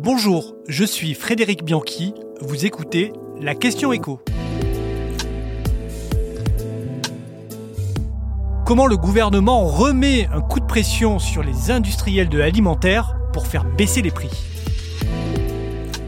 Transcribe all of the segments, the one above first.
Bonjour, je suis Frédéric Bianchi, vous écoutez La question écho. Comment le gouvernement remet un coup de pression sur les industriels de l'alimentaire pour faire baisser les prix?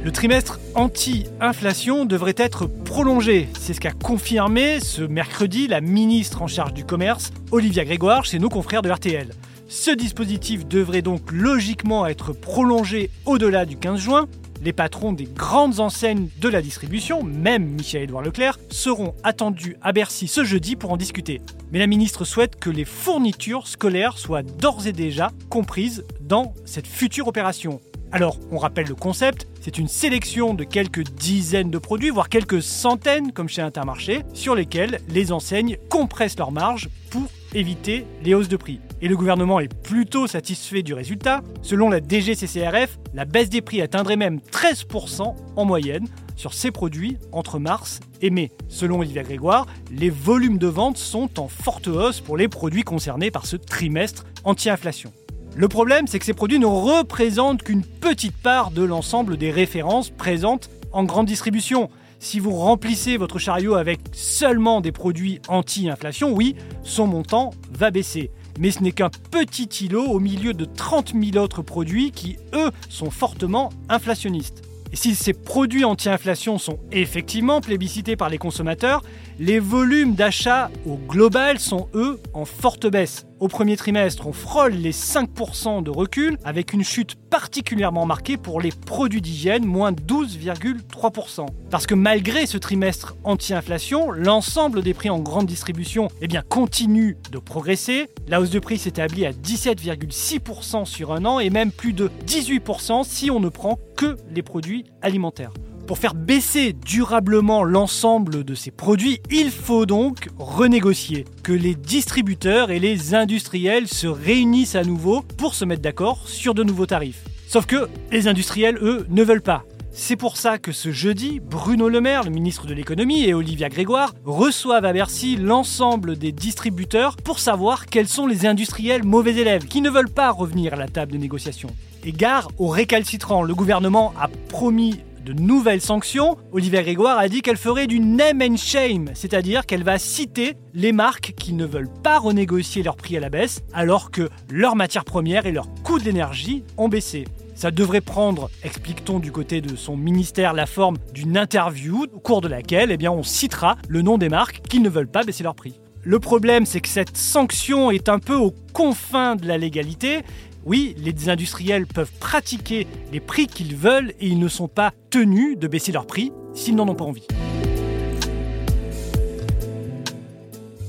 Le trimestre anti-inflation devrait être prolongé. C'est ce qu'a confirmé ce mercredi la ministre en charge du commerce, Olivia Grégoire, chez nos confrères de RTL. Ce dispositif devrait donc logiquement être prolongé au-delà du 15 juin. Les patrons des grandes enseignes de la distribution, même Michel-Édouard Leclerc, seront attendus à Bercy ce jeudi pour en discuter. Mais la ministre souhaite que les fournitures scolaires soient d'ores et déjà comprises dans cette future opération. Alors, on rappelle le concept, c'est une sélection de quelques dizaines de produits, voire quelques centaines, comme chez Intermarché, sur lesquels les enseignes compressent leurs marges pour éviter les hausses de prix. Et le gouvernement est plutôt satisfait du résultat. Selon la DGCCRF, la baisse des prix atteindrait même 13% en moyenne sur ces produits entre mars et mai. Selon Olivier Grégoire, les volumes de vente sont en forte hausse pour les produits concernés par ce trimestre anti-inflation. Le problème, c'est que ces produits ne représentent qu'une petite part de l'ensemble des références présentes en grande distribution. Si vous remplissez votre chariot avec seulement des produits anti-inflation, oui, son montant va baisser. Mais ce n'est qu'un petit îlot au milieu de 30 000 autres produits qui, eux, sont fortement inflationnistes. Et si ces produits anti-inflation sont effectivement plébiscités par les consommateurs, les volumes d'achat au global sont eux en forte baisse. Au premier trimestre, on frôle les 5% de recul avec une chute particulièrement marquée pour les produits d'hygiène, moins 12,3%. Parce que malgré ce trimestre anti-inflation, l'ensemble des prix en grande distribution eh bien, continue de progresser. La hausse de prix s'établit à 17,6% sur un an et même plus de 18% si on ne prend que les produits alimentaires. Pour faire baisser durablement l'ensemble de ces produits, il faut donc renégocier, que les distributeurs et les industriels se réunissent à nouveau pour se mettre d'accord sur de nouveaux tarifs. Sauf que les industriels, eux, ne veulent pas. C'est pour ça que ce jeudi, Bruno Le Maire, le ministre de l'économie, et Olivia Grégoire reçoivent à Bercy l'ensemble des distributeurs pour savoir quels sont les industriels mauvais élèves qui ne veulent pas revenir à la table de négociation. Et gare aux récalcitrants, le gouvernement a promis de nouvelles sanctions, Olivier Grégoire a dit qu'elle ferait du name and shame, c'est-à-dire qu'elle va citer les marques qui ne veulent pas renégocier leur prix à la baisse alors que leurs matières premières et leurs coûts d'énergie ont baissé. Ça devrait prendre, explique-t-on du côté de son ministère, la forme d'une interview au cours de laquelle eh on citera le nom des marques qui ne veulent pas baisser leur prix. Le problème, c'est que cette sanction est un peu aux confins de la légalité oui, les industriels peuvent pratiquer les prix qu'ils veulent et ils ne sont pas tenus de baisser leurs prix s'ils n'en ont pas envie.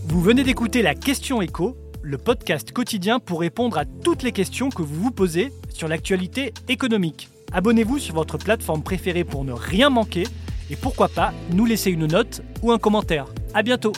Vous venez d'écouter la question écho, le podcast quotidien pour répondre à toutes les questions que vous vous posez sur l'actualité économique. Abonnez-vous sur votre plateforme préférée pour ne rien manquer et pourquoi pas nous laisser une note ou un commentaire. À bientôt